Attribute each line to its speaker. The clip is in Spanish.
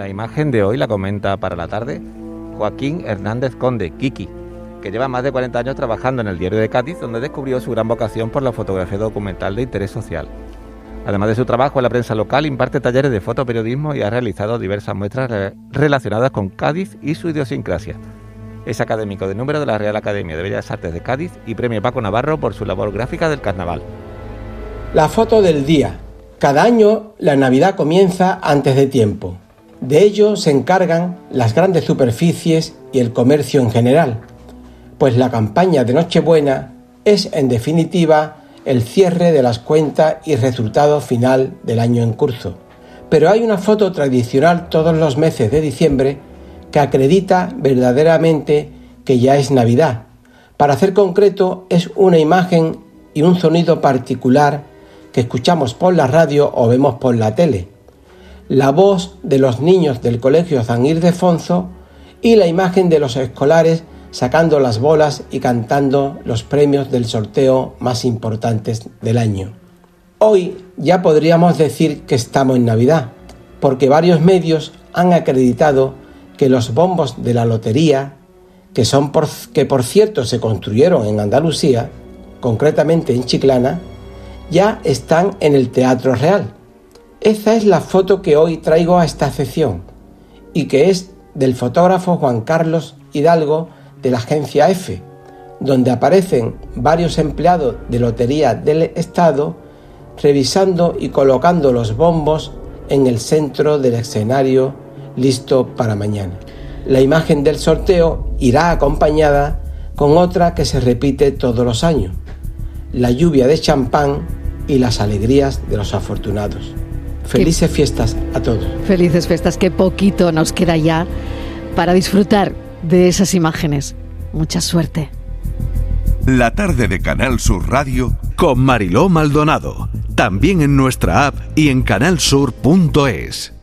Speaker 1: La imagen de hoy la comenta para la tarde Joaquín Hernández Conde, Kiki, que lleva más de 40 años trabajando en el diario de Cádiz, donde descubrió su gran vocación por la fotografía documental de interés social. Además de su trabajo en la prensa local, imparte talleres de fotoperiodismo y ha realizado diversas muestras relacionadas con Cádiz y su idiosincrasia. Es académico de número de la Real Academia de Bellas Artes de Cádiz y premio Paco Navarro por su labor gráfica del carnaval.
Speaker 2: La foto del día. Cada año la Navidad comienza antes de tiempo. De ello se encargan las grandes superficies y el comercio en general, pues la campaña de Nochebuena es en definitiva el cierre de las cuentas y resultado final del año en curso. Pero hay una foto tradicional todos los meses de diciembre que acredita verdaderamente que ya es Navidad. Para hacer concreto es una imagen y un sonido particular que escuchamos por la radio o vemos por la tele la voz de los niños del Colegio San Ildefonso y la imagen de los escolares sacando las bolas y cantando los premios del sorteo más importantes del año. Hoy ya podríamos decir que estamos en Navidad, porque varios medios han acreditado que los bombos de la lotería, que son por, que por cierto se construyeron en Andalucía, concretamente en Chiclana, ya están en el Teatro Real esa es la foto que hoy traigo a esta sección y que es del fotógrafo Juan Carlos Hidalgo de la agencia F, donde aparecen varios empleados de Lotería del Estado revisando y colocando los bombos en el centro del escenario listo para mañana. La imagen del sorteo irá acompañada con otra que se repite todos los años, la lluvia de champán y las alegrías de los afortunados. Felices fiestas a todos.
Speaker 3: Felices fiestas, qué poquito nos queda ya para disfrutar de esas imágenes. Mucha suerte.
Speaker 4: La tarde de Canal Sur Radio con Mariló Maldonado. También en nuestra app y en canalsur.es.